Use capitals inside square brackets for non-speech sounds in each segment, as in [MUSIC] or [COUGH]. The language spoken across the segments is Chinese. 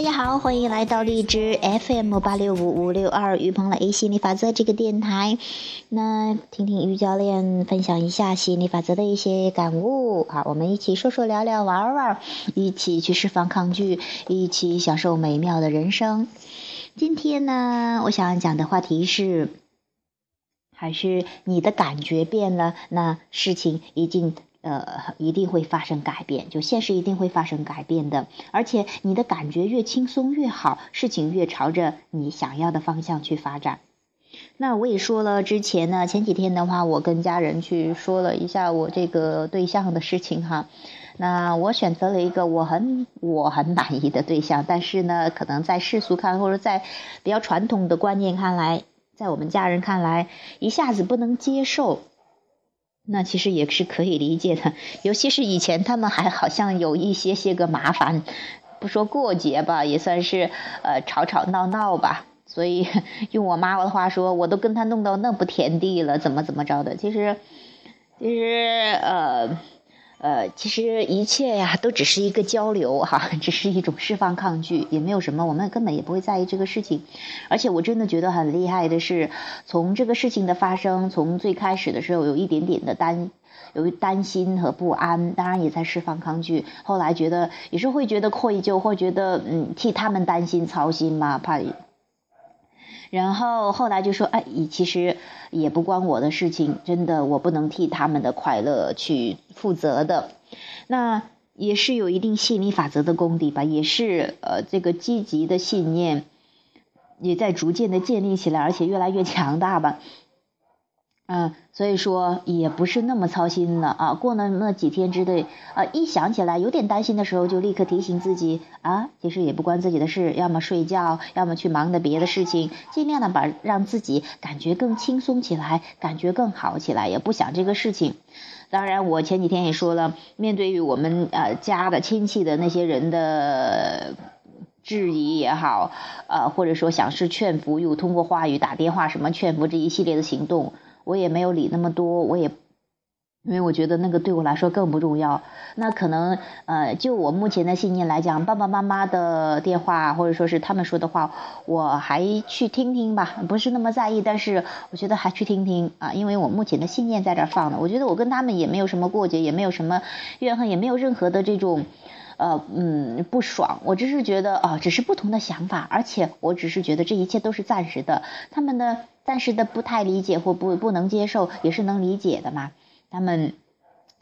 大家好，欢迎来到荔枝 FM 八六五五六二于鹏雷心理法则这个电台。那听听于教练分享一下心理法则的一些感悟好，我们一起说说聊聊玩玩，一起去释放抗拒，一起享受美妙的人生。今天呢，我想讲的话题是，还是你的感觉变了，那事情一定。呃，一定会发生改变，就现实一定会发生改变的。而且你的感觉越轻松越好，事情越朝着你想要的方向去发展。那我也说了，之前呢，前几天的话，我跟家人去说了一下我这个对象的事情哈。那我选择了一个我很我很满意的对象，但是呢，可能在世俗看或者在比较传统的观念看来，在我们家人看来，一下子不能接受。那其实也是可以理解的，尤其是以前他们还好像有一些些个麻烦，不说过节吧，也算是呃吵吵闹闹吧。所以 [LAUGHS] 用我妈妈的话说，我都跟他弄到那步田地了，怎么怎么着的。其实，其实呃。呃，其实一切呀，都只是一个交流哈，[LAUGHS] 只是一种释放抗拒，也没有什么，我们根本也不会在意这个事情。而且我真的觉得很厉害的是，从这个事情的发生，从最开始的时候有一点点的担，有担心和不安，当然也在释放抗拒。后来觉得也是会觉得愧疚，会觉得嗯替他们担心操心嘛，怕。然后后来就说，哎，其实也不关我的事情，真的，我不能替他们的快乐去负责的。那也是有一定吸引力法则的功底吧，也是呃，这个积极的信念也在逐渐的建立起来，而且越来越强大吧。嗯，所以说也不是那么操心了啊。过了那几天之内，啊，一想起来有点担心的时候，就立刻提醒自己啊，其实也不关自己的事，要么睡觉，要么去忙的别的事情，尽量的把让自己感觉更轻松起来，感觉更好起来，也不想这个事情。当然，我前几天也说了，面对于我们呃家的亲戚的那些人的质疑也好，呃，或者说想是劝服，又通过话语、打电话什么劝服这一系列的行动。我也没有理那么多，我也，因为我觉得那个对我来说更不重要。那可能呃，就我目前的信念来讲，爸爸妈妈的电话或者说是他们说的话，我还去听听吧，不是那么在意。但是我觉得还去听听啊，因为我目前的信念在这儿放的。我觉得我跟他们也没有什么过节，也没有什么怨恨，也没有任何的这种呃嗯不爽。我只是觉得啊，只是不同的想法，而且我只是觉得这一切都是暂时的。他们的。暂时的不太理解或不不能接受，也是能理解的嘛。他们。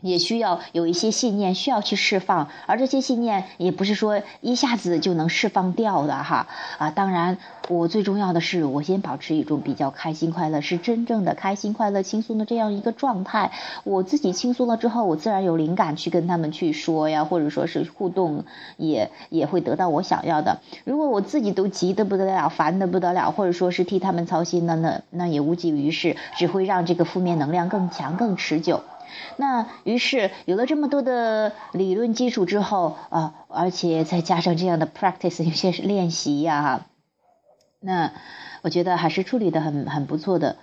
也需要有一些信念需要去释放，而这些信念也不是说一下子就能释放掉的哈啊！当然，我最重要的是，我先保持一种比较开心快乐，是真正的开心快乐、轻松的这样一个状态。我自己轻松了之后，我自然有灵感去跟他们去说呀，或者说是互动，也也会得到我想要的。如果我自己都急得不得了、烦得不得了，或者说是替他们操心了，那那也无济于事，只会让这个负面能量更强、更持久。那于是有了这么多的理论基础之后啊，而且再加上这样的 practice，有些练习呀，那我觉得还是处理的很很不错的。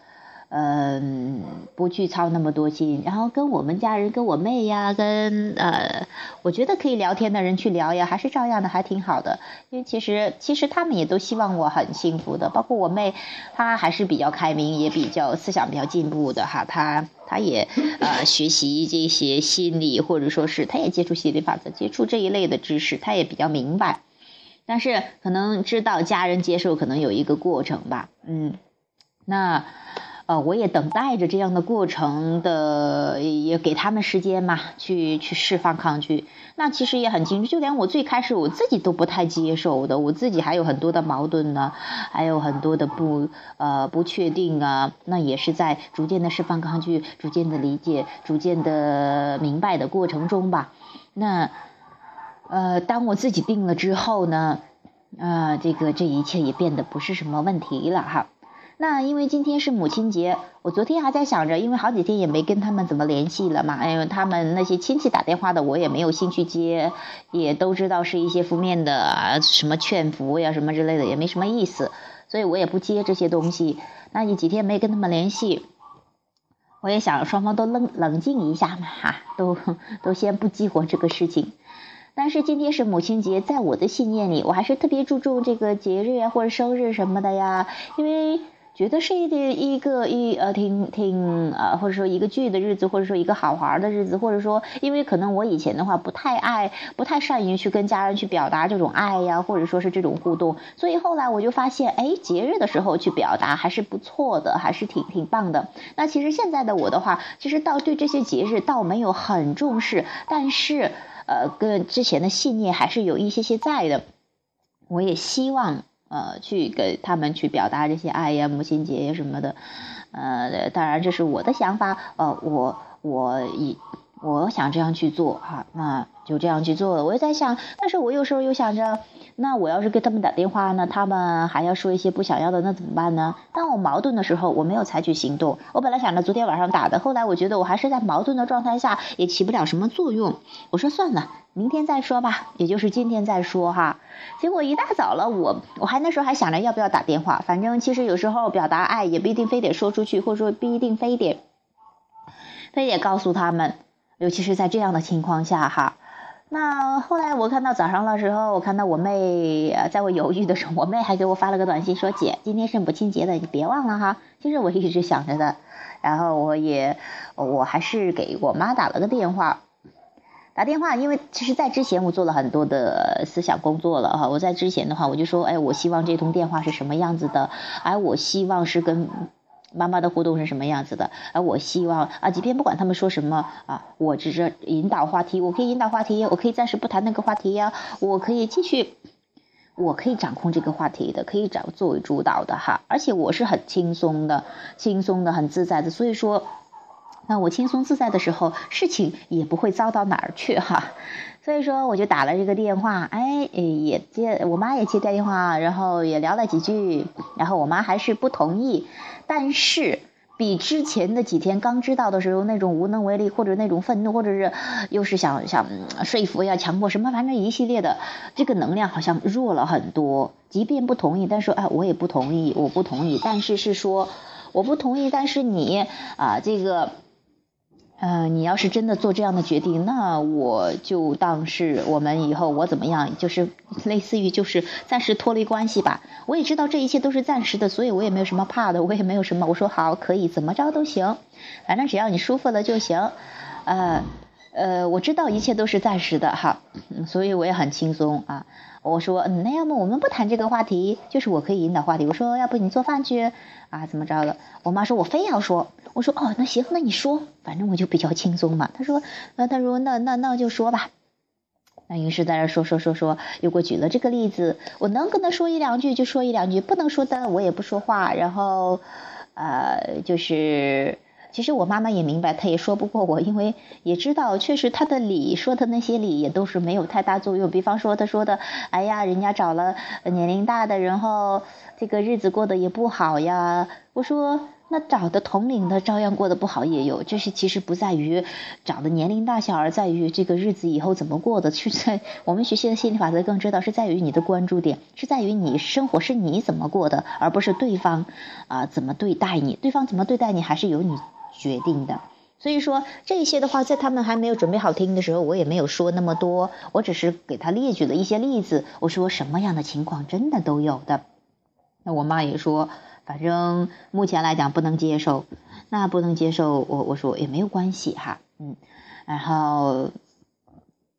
嗯，不去操那么多心，然后跟我们家人、跟我妹呀，跟呃，我觉得可以聊天的人去聊呀，还是照样的，还挺好的。因为其实其实他们也都希望我很幸福的，包括我妹，她还是比较开明，也比较思想比较进步的哈。她她也呃学习这些心理，或者说是她也接触心理法则，接触这一类的知识，她也比较明白。但是可能知道家人接受可能有一个过程吧，嗯，那。呃，我也等待着这样的过程的，也给他们时间嘛，去去释放抗拒。那其实也很清楚，就连我最开始我自己都不太接受的，我自己还有很多的矛盾呢，还有很多的不呃不确定啊。那也是在逐渐的释放抗拒，逐渐的理解，逐渐的明白的过程中吧。那呃，当我自己定了之后呢，啊，这个这一切也变得不是什么问题了哈。那因为今天是母亲节，我昨天还在想着，因为好几天也没跟他们怎么联系了嘛，因为他们那些亲戚打电话的，我也没有兴趣接，也都知道是一些负面的什么劝服呀什么之类的，也没什么意思，所以我也不接这些东西。那你几天没跟他们联系，我也想双方都冷冷静一下嘛，哈，都 [LAUGHS] 都先不激活这个事情。但是今天是母亲节，在我的信念里，我还是特别注重这个节日呀或者生日什么的呀，因为。觉得是一点一个一呃挺挺呃或者说一个聚的日子，或者说一个好玩的日子，或者说因为可能我以前的话不太爱不太善于去跟家人去表达这种爱呀，或者说是这种互动，所以后来我就发现，哎，节日的时候去表达还是不错的，还是挺挺棒的。那其实现在的我的话，其实倒对这些节日倒没有很重视，但是呃跟之前的信念还是有一些些在的。我也希望。呃，去给他们去表达这些爱呀，母亲节呀什么的，呃，当然这是我的想法，呃，我我以我想这样去做哈，那就这样去做了。我也在想，但是我有时候又想着，那我要是给他们打电话呢，他们还要说一些不想要的，那怎么办呢？当我矛盾的时候，我没有采取行动。我本来想着昨天晚上打的，后来我觉得我还是在矛盾的状态下，也起不了什么作用。我说算了。明天再说吧，也就是今天再说哈。结果一大早了，我我还那时候还想着要不要打电话。反正其实有时候表达爱也不一定非得说出去，或者说不一定非得非得告诉他们。尤其是在这样的情况下哈。那后来我看到早上的时候，我看到我妹在我犹豫的时候，我妹还给我发了个短信说：“姐，今天是母亲节的，你别忘了哈。”其实我一直想着的，然后我也我还是给我妈打了个电话。打电话，因为其实，在之前我做了很多的思想工作了哈。我在之前的话，我就说，哎，我希望这通电话是什么样子的，哎我希望是跟妈妈的互动是什么样子的，而我希望啊，即便不管他们说什么啊，我只是引导话题，我可以引导话题，我可以暂时不谈那个话题呀，我可以继续，我可以掌控这个话题的，可以掌作为主导的哈，而且我是很轻松的，轻松的，很自在的，所以说。那我轻松自在的时候，事情也不会糟到哪儿去哈，所以说我就打了这个电话，哎，也接我妈也接电话，然后也聊了几句，然后我妈还是不同意，但是比之前的几天刚知道的时候那种无能为力，或者那种愤怒，或者是又是想想说服呀、强迫什么，反正一系列的这个能量好像弱了很多。即便不同意，但是说哎，我也不同意，我不同意，但是是说我不同意，但是你啊这个。呃，你要是真的做这样的决定，那我就当是我们以后我怎么样，就是类似于就是暂时脱离关系吧。我也知道这一切都是暂时的，所以我也没有什么怕的，我也没有什么。我说好，可以怎么着都行，反正只要你舒服了就行。呃呃，我知道一切都是暂时的哈，所以我也很轻松啊。我说，嗯，那要么我们不谈这个话题，就是我可以引导话题。我说，要不你做饭去啊？怎么着的？我妈说我非要说。我说，哦，那行，那你说，反正我就比较轻松嘛。她说，那她说，那那那就说吧。那于是在这说说说说，又给我举了这个例子。我能跟他说一两句就说一两句，不能说的我也不说话。然后，呃，就是。其实我妈妈也明白，她也说不过我，因为也知道，确实她的理说的那些理也都是没有太大作用。比方说，她说的，哎呀，人家找了年龄大的，然后这个日子过得也不好呀。我说，那找的同龄的照样过得不好也有。这是其实不在于找的年龄大小，而在于这个日子以后怎么过的。是在我们学习的心理法则更知道，是在于你的关注点，是在于你生活是你怎么过的，而不是对方啊怎么对待你。对方怎么对待你，还是由你。决定的，所以说这些的话，在他们还没有准备好听的时候，我也没有说那么多，我只是给他列举了一些例子。我说什么样的情况真的都有的。那我妈也说，反正目前来讲不能接受，那不能接受，我我说也没有关系哈，嗯，然后。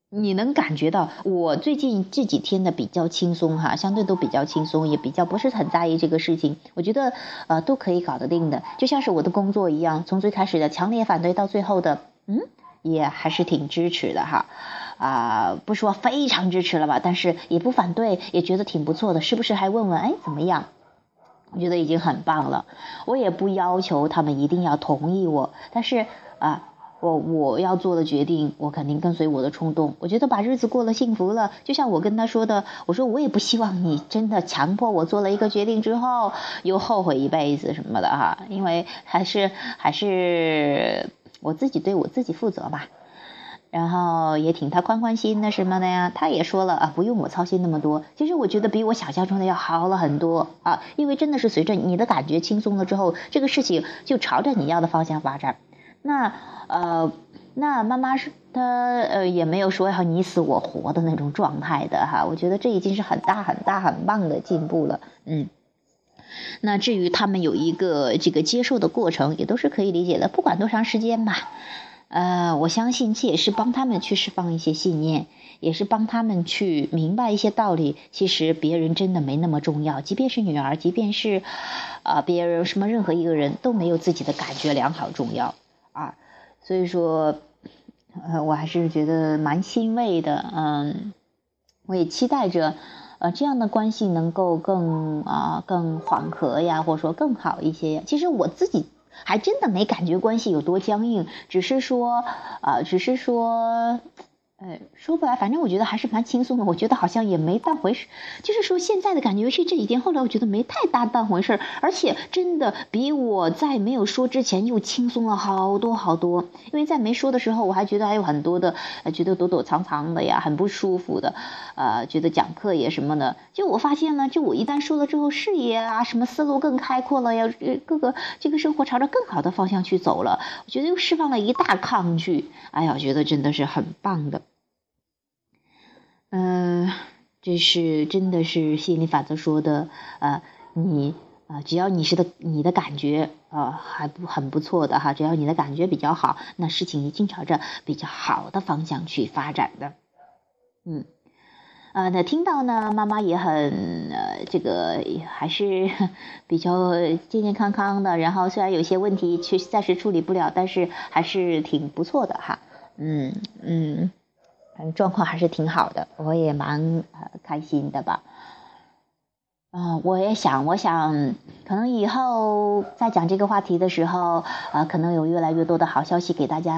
你能感觉到我最近这几天的比较轻松哈，相对都比较轻松，也比较不是很在意这个事情。我觉得呃都可以搞得定的，就像是我的工作一样，从最开始的强烈反对到最后的嗯，也还是挺支持的哈。啊，不说非常支持了吧，但是也不反对，也觉得挺不错的，是不是？还问问哎怎么样？我觉得已经很棒了。我也不要求他们一定要同意我，但是啊。我我要做的决定，我肯定跟随我的冲动。我觉得把日子过了幸福了，就像我跟他说的，我说我也不希望你真的强迫我做了一个决定之后又后悔一辈子什么的哈，因为还是还是我自己对我自己负责吧。然后也挺他宽宽心的什么的呀，他也说了啊，不用我操心那么多。其实我觉得比我想象中的要好了很多啊，因为真的是随着你的感觉轻松了之后，这个事情就朝着你要的方向发展。那呃，那妈妈是她呃也没有说要你死我活的那种状态的哈，我觉得这已经是很大很大很棒的进步了，嗯。那至于他们有一个这个接受的过程，也都是可以理解的，不管多长时间吧。呃，我相信这也是帮他们去释放一些信念，也是帮他们去明白一些道理。其实别人真的没那么重要，即便是女儿，即便是啊别人什么任何一个人都没有自己的感觉良好重要啊。所以说，呃，我还是觉得蛮欣慰的，嗯，我也期待着，呃，这样的关系能够更啊更缓和呀，或者说更好一些呀。其实我自己。还真的没感觉关系有多僵硬，只是说，啊，只是说。呃，说不来，反正我觉得还是蛮轻松的。我觉得好像也没当回事，就是说现在的感觉，尤其这几天，后来我觉得没太大当回事而且真的比我在没有说之前又轻松了好多好多。因为在没说的时候，我还觉得还有很多的，觉得躲躲藏藏的呀，很不舒服的，呃，觉得讲课也什么的。就我发现呢，就我一旦说了之后，视野啊，什么思路更开阔了，呀各个这个生活朝着更好的方向去走了。我觉得又释放了一大抗拒，哎呀，我觉得真的是很棒的。嗯，这是真的是吸引力法则说的，呃，你啊，只要你是的，你的感觉啊，还不很不错的哈，只要你的感觉比较好，那事情一定朝着比较好的方向去发展的。嗯，啊，那听到呢，妈妈也很呃，这个还是比较健健康康的，然后虽然有些问题确实暂时处理不了，但是还是挺不错的哈。嗯嗯。正状况还是挺好的，我也蛮开心的吧。嗯，我也想，我想可能以后在讲这个话题的时候，呃，可能有越来越多的好消息给大家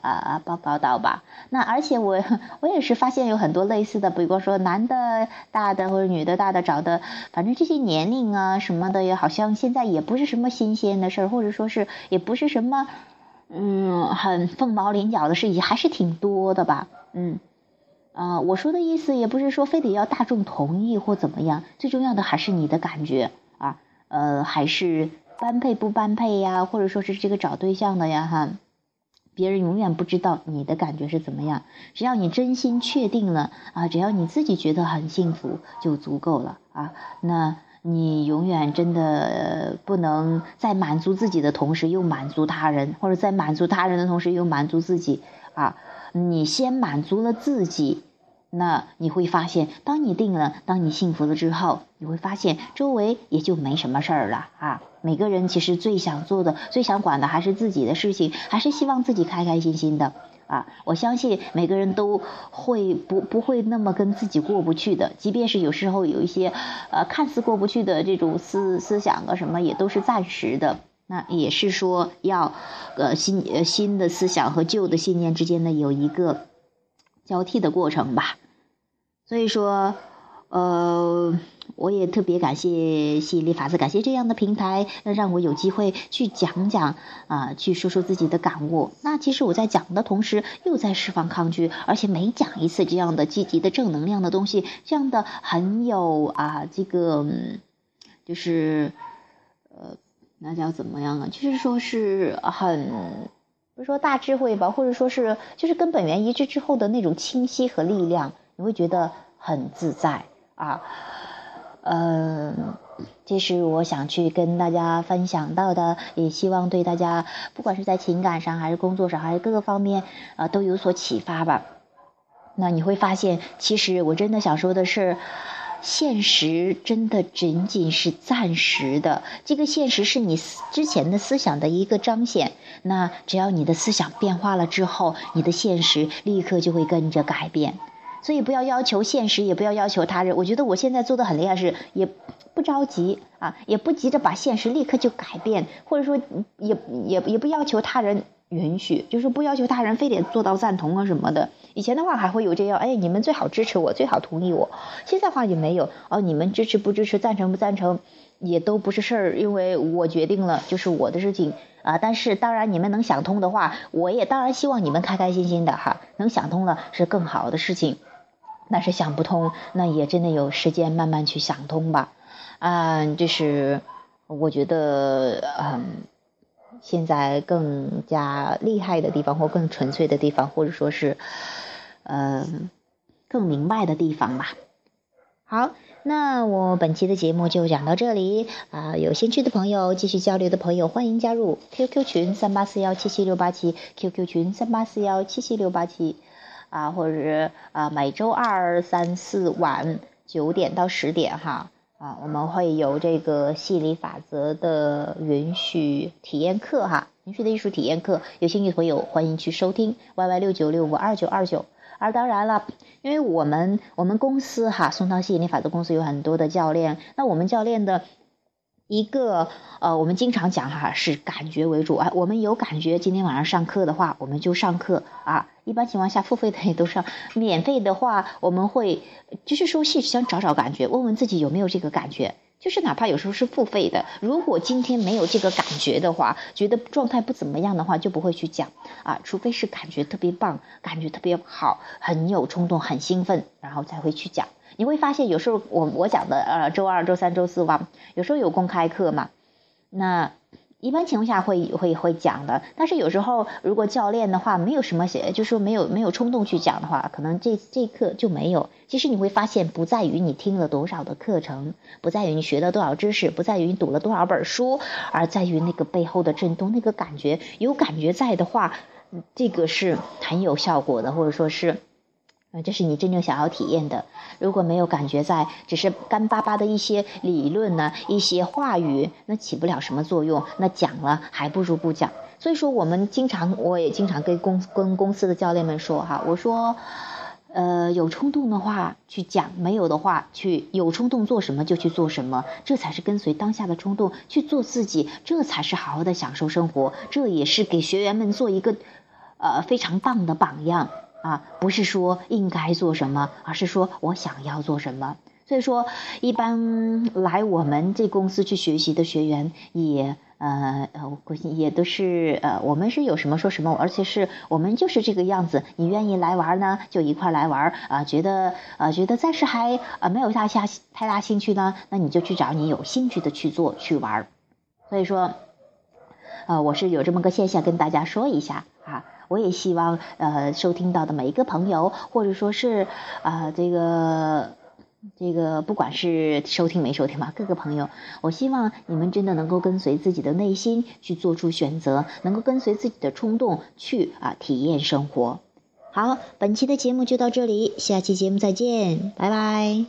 啊报告到吧。那而且我 [LAUGHS] 我也是发现有很多类似的，比如说男的大的或者女的大的找的，反正这些年龄啊什么的也好像现在也不是什么新鲜的事儿，或者说是也不是什么嗯很凤毛麟角的事情，还是挺多的吧。嗯，啊，我说的意思也不是说非得要大众同意或怎么样，最重要的还是你的感觉啊，呃，还是般配不般配呀，或者说是这个找对象的呀哈，别人永远不知道你的感觉是怎么样，只要你真心确定了啊，只要你自己觉得很幸福就足够了啊，那你永远真的不能在满足自己的同时又满足他人，或者在满足他人的同时又满足自己啊。你先满足了自己，那你会发现，当你定了，当你幸福了之后，你会发现周围也就没什么事儿了啊。每个人其实最想做的、最想管的还是自己的事情，还是希望自己开开心心的啊。我相信每个人都会不不会那么跟自己过不去的，即便是有时候有一些呃看似过不去的这种思思想啊什么，也都是暂时的。那也是说要，呃新呃新的思想和旧的信念之间呢有一个交替的过程吧，所以说，呃，我也特别感谢吸引力法则，感谢这样的平台，让我有机会去讲讲啊，去说说自己的感悟。那其实我在讲的同时，又在释放抗拒，而且每讲一次这样的积极的正能量的东西，这样的很有啊，这个就是，呃。那叫怎么样啊？就是说是很，不是说大智慧吧，或者说是就是跟本源一致之后的那种清晰和力量，你会觉得很自在啊。嗯，这是我想去跟大家分享到的，也希望对大家，不管是在情感上还是工作上还是各个方面啊，都有所启发吧。那你会发现，其实我真的想说的是。现实真的仅仅是暂时的，这个现实是你之前的思想的一个彰显。那只要你的思想变化了之后，你的现实立刻就会跟着改变。所以不要要求现实，也不要要求他人。我觉得我现在做的很厉害，是也不着急啊，也不急着把现实立刻就改变，或者说也也也不要求他人。允许就是不要求他人非得做到赞同啊什么的。以前的话还会有这样，哎，你们最好支持我，最好同意我。现在话也没有哦，你们支持不支持，赞成不赞成，也都不是事儿，因为我决定了就是我的事情啊。但是当然你们能想通的话，我也当然希望你们开开心心的哈。能想通了是更好的事情，那是想不通，那也真的有时间慢慢去想通吧。啊，就是我觉得嗯。现在更加厉害的地方，或更纯粹的地方，或者说是，嗯，更明白的地方吧。好，那我本期的节目就讲到这里啊！有兴趣的朋友，继续交流的朋友，欢迎加入 QQ 群三八四幺七七六八七，QQ 群三八四幺七七六八七啊，或者是啊，每周二、三、四晚九点到十点哈啊，我们会有这个吸引力法则的允许体验课哈，允许的艺术体验课，有兴趣的朋友欢迎去收听 YY 六九六五二九二九。而当然了，因为我们我们公司哈，松涛吸引力法则公司有很多的教练。那我们教练的一个呃，我们经常讲哈，是感觉为主啊。我们有感觉，今天晚上上课的话，我们就上课啊。一般情况下，付费的也都上，免费的话，我们会就是说，是想找找感觉，问问自己有没有这个感觉。就是哪怕有时候是付费的，如果今天没有这个感觉的话，觉得状态不怎么样的话，就不会去讲啊。除非是感觉特别棒，感觉特别好，很有冲动，很兴奋，然后才会去讲。你会发现，有时候我我讲的呃，周二、周三、周四吧，有时候有公开课嘛，那。一般情况下会会会讲的，但是有时候如果教练的话没有什么写，就说没有没有冲动去讲的话，可能这这课就没有。其实你会发现，不在于你听了多少的课程，不在于你学了多少知识，不在于你读了多少本书，而在于那个背后的震动，那个感觉。有感觉在的话，这个是很有效果的，或者说是。啊，这是你真正想要体验的。如果没有感觉在，只是干巴巴的一些理论呢，一些话语，那起不了什么作用。那讲了还不如不讲。所以说，我们经常，我也经常跟公跟公司的教练们说哈，我说，呃，有冲动的话去讲，没有的话去有冲动做什么就去做什么，这才是跟随当下的冲动去做自己，这才是好好的享受生活。这也是给学员们做一个，呃，非常棒的榜样。啊，不是说应该做什么，而是说我想要做什么。所以说，一般来我们这公司去学习的学员，也呃呃，也都是呃，我们是有什么说什么，而且是我们就是这个样子。你愿意来玩呢，就一块来玩啊。觉得呃觉得暂时还呃没有大下太大兴趣呢，那你就去找你有兴趣的去做去玩。所以说，呃，我是有这么个现象跟大家说一下啊。我也希望，呃，收听到的每一个朋友，或者说是，啊，这个，这个，不管是收听没收听吧，各个朋友，我希望你们真的能够跟随自己的内心去做出选择，能够跟随自己的冲动去啊体验生活。好，本期的节目就到这里，下期节目再见，拜拜。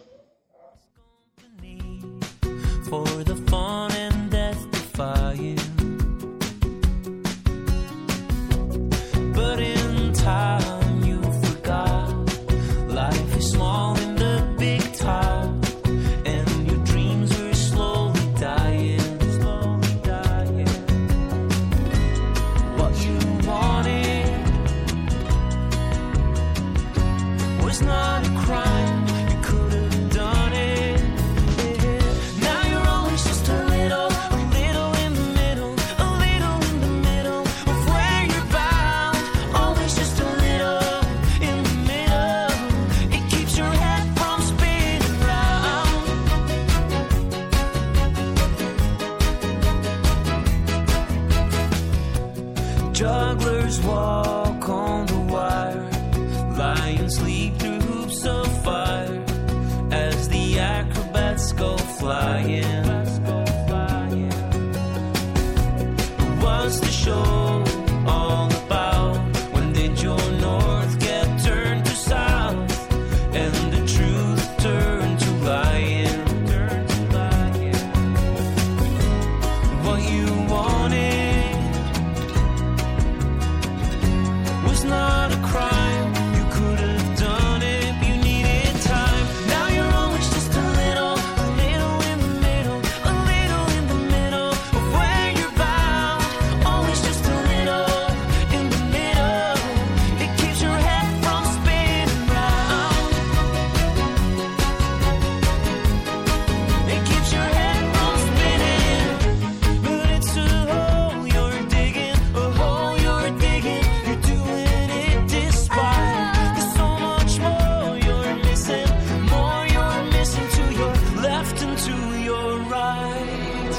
you're right.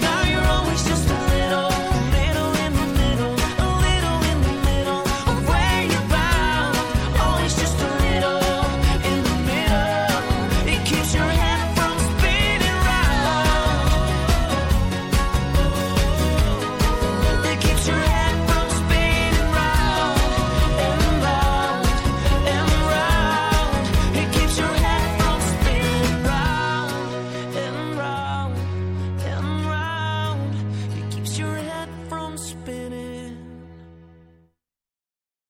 Now you're always just.